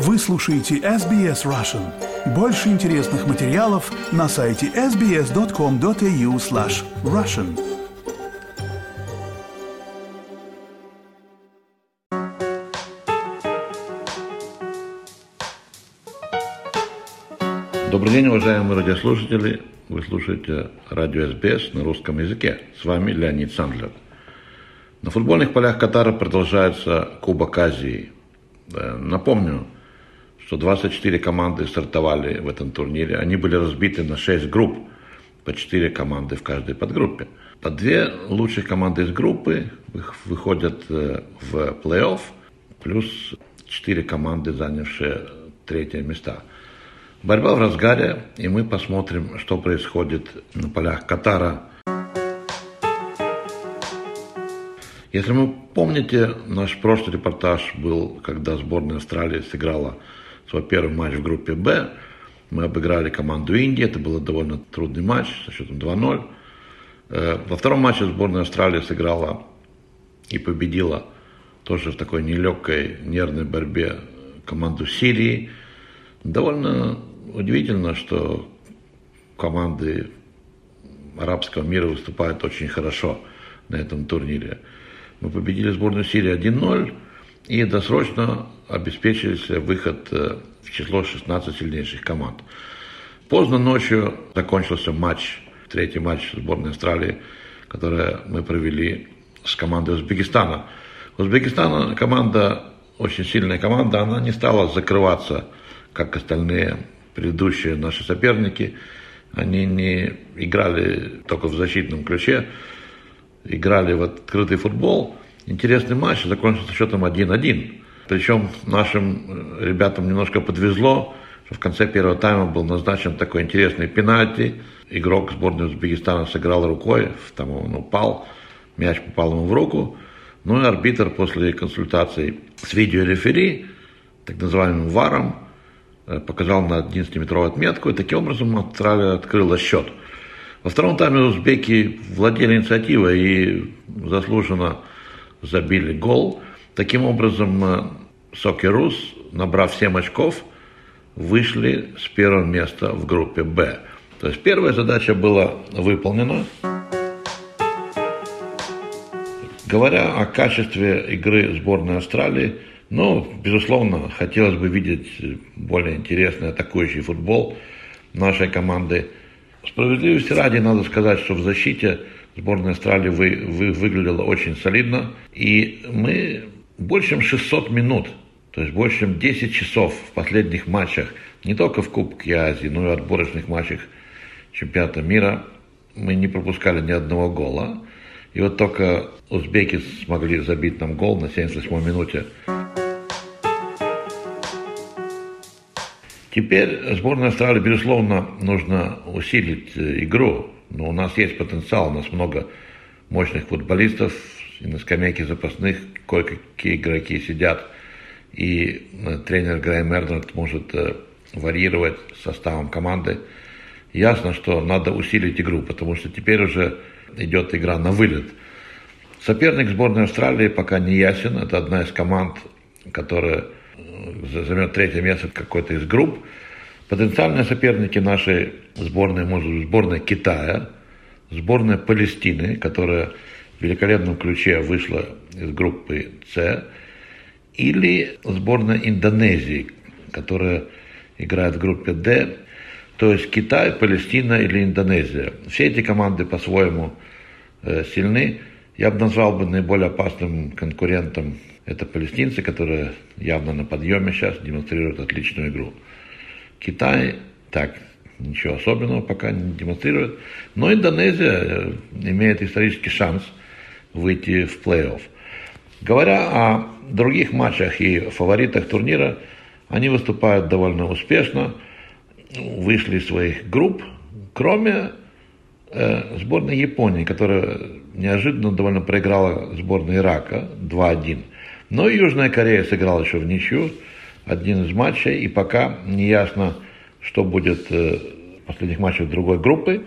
Вы слушаете SBS Russian. Больше интересных материалов на сайте sbs.com.au slash russian. Добрый день, уважаемые радиослушатели. Вы слушаете радио СБС на русском языке. С вами Леонид Сандлер. На футбольных полях Катара продолжается Кубок Азии. Э, напомню, что 24 команды стартовали в этом турнире. Они были разбиты на 6 групп, по 4 команды в каждой подгруппе. По две лучших команды из группы выходят э, в плей-офф, плюс 4 команды, занявшие третье места. Борьба в разгаре, и мы посмотрим, что происходит на полях Катара Если вы помните, наш прошлый репортаж был, когда сборная Австралии сыграла свой первый матч в группе «Б». Мы обыграли команду Индии, это был довольно трудный матч со счетом 2-0. Э, во втором матче сборная Австралии сыграла и победила тоже в такой нелегкой нервной борьбе команду Сирии. Довольно удивительно, что команды арабского мира выступают очень хорошо на этом турнире. Мы победили сборную Сирии 1-0 и досрочно обеспечили себе выход э, в число 16 сильнейших команд. Поздно ночью закончился матч, третий матч сборной Австралии, который мы провели с командой Узбекистана. Узбекистан команда, очень сильная команда, она не стала закрываться, как остальные предыдущие наши соперники. Они не играли только в защитном ключе, играли в открытый футбол. Интересный матч, закончился счетом 1-1. Причем нашим э, ребятам немножко подвезло, что в конце первого тайма был назначен такой интересный пенальти. Игрок сборной Узбекистана сыграл рукой, там он упал, мяч попал ему в руку. Ну и арбитр после консультаций с видеорефери, так называемым ВАРом, э, показал на 11-метровую отметку, и таким образом Австралия открыла счет. Во втором тайме узбеки владели инициативой и заслуженно забили гол. Таким образом, э, Сокерус, набрав 7 очков, вышли с первого места в группе «Б». То есть первая задача была выполнена. Говоря о качестве игры сборной Австралии, ну, безусловно, хотелось бы видеть более интересный атакующий футбол нашей команды – Справедливости ради надо сказать, что в защите сборная Австралии вы, вы, выглядела очень солидно. И мы больше чем 600 минут, то есть больше чем 10 часов в последних матчах, не только в Кубке Азии, но и в отборочных матчах чемпионата мира, мы не пропускали ни одного гола. И вот только узбеки смогли забить нам гол на 78-й минуте. Теперь сборная Австралии, безусловно, нужно усилить э, игру. Но у нас есть потенциал, у нас много мощных футболистов, и на скамейке запасных кое-какие игроки сидят. И э, тренер Грэм Эрнард может э, варьировать составом команды. Ясно, что надо усилить игру, потому что теперь уже идет игра на вылет. Соперник сборной Австралии пока не ясен. Это одна из команд, которая займет третье место какой-то из групп. Потенциальные соперники нашей сборной, может быть, сборная Китая, сборная Палестины, которая в великолепном ключе вышла из группы С, или сборная Индонезии, которая играет в группе Д, то есть Китай, Палестина или Индонезия. Все эти команды по-своему э, сильны. Я бы назвал бы наиболее опасным конкурентом это палестинцы, которые явно на подъеме сейчас демонстрируют отличную игру. Китай так, ничего особенного пока не демонстрирует. Но Индонезия э, имеет исторический шанс выйти в плей-офф. Говоря о других матчах и фаворитах турнира, они выступают довольно успешно, вышли из своих групп, кроме э, сборной Японии, которая неожиданно довольно проиграла сборной Ирака 2-1. Но Южная Корея сыграла еще в ничью один из матчей, и пока не ясно, что будет э, в последних матчах другой группы.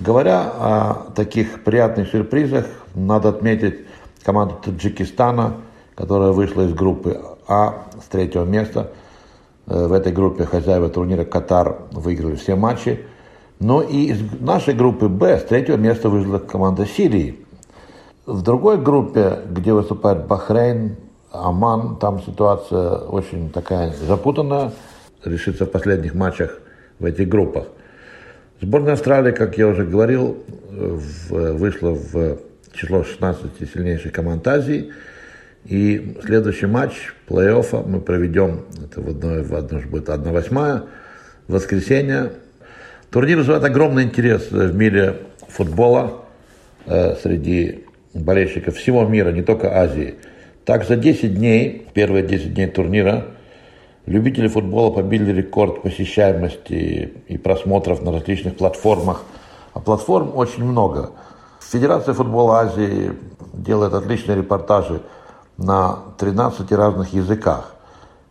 Говоря о таких приятных сюрпризах, надо отметить команду Таджикистана, которая вышла из группы А с третьего места. Э, в этой группе хозяева турнира Катар выиграли все матчи. Но и из нашей группы Б с третьего места вышла команда Сирии. В другой группе, где выступает Бахрейн, Оман, там ситуация очень такая запутанная, решится в последних матчах в этих группах. Сборная Австралии, как я уже говорил, вышла в число 16 сильнейших команд Азии. И следующий матч плей-оффа мы проведем, это в одной, в одной будет 1-8, в воскресенье. Турнир вызывает огромный интерес в мире футбола э, среди болельщиков всего мира, не только Азии. Так, за 10 дней, первые 10 дней турнира, любители футбола побили рекорд посещаемости и просмотров на различных платформах. А платформ очень много. Федерация футбола Азии делает отличные репортажи на 13 разных языках,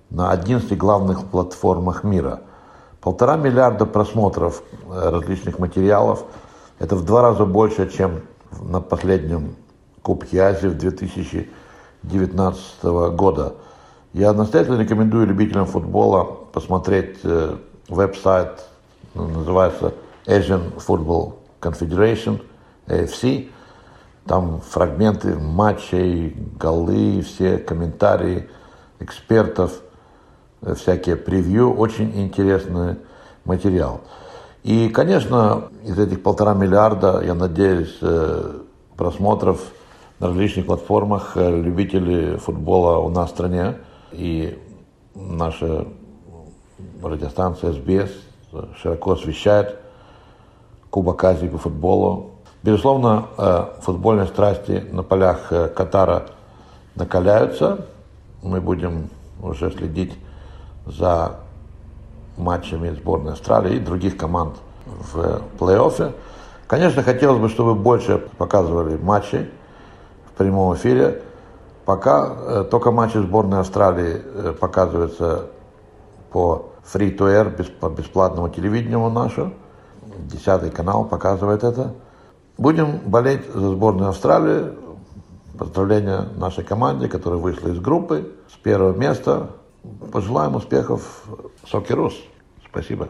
на 11 главных платформах мира. Полтора миллиарда просмотров э, различных материалов. Это в два раза больше, чем на последнем Кубке Азии в 2019 года. Я настоятельно рекомендую любителям футбола посмотреть э, веб-сайт, называется Asian Football Confederation, AFC. Там фрагменты матчей, голы, все комментарии экспертов, э, всякие превью. Очень интересный материал. И, конечно, из этих полтора миллиарда, я надеюсь, э, просмотров на различных платформах э, любители футбола у нас в стране. И наша радиостанция СБС широко освещает Кубок Азии по футболу. Безусловно, э, футбольные страсти на полях э, Катара накаляются. Мы будем уже следить за матчами сборной Австралии и других команд в плей-оффе. Конечно, хотелось бы, чтобы больше показывали матчи прямом эфире. Пока э, только матчи сборной Австралии показываются по free-to-air, по бесплатному телевидению нашему. Десятый канал показывает это. Будем болеть за сборную Австралии. Поздравления нашей команде, которая вышла из группы с первого места. Пожелаем успехов Сокерус. Спасибо.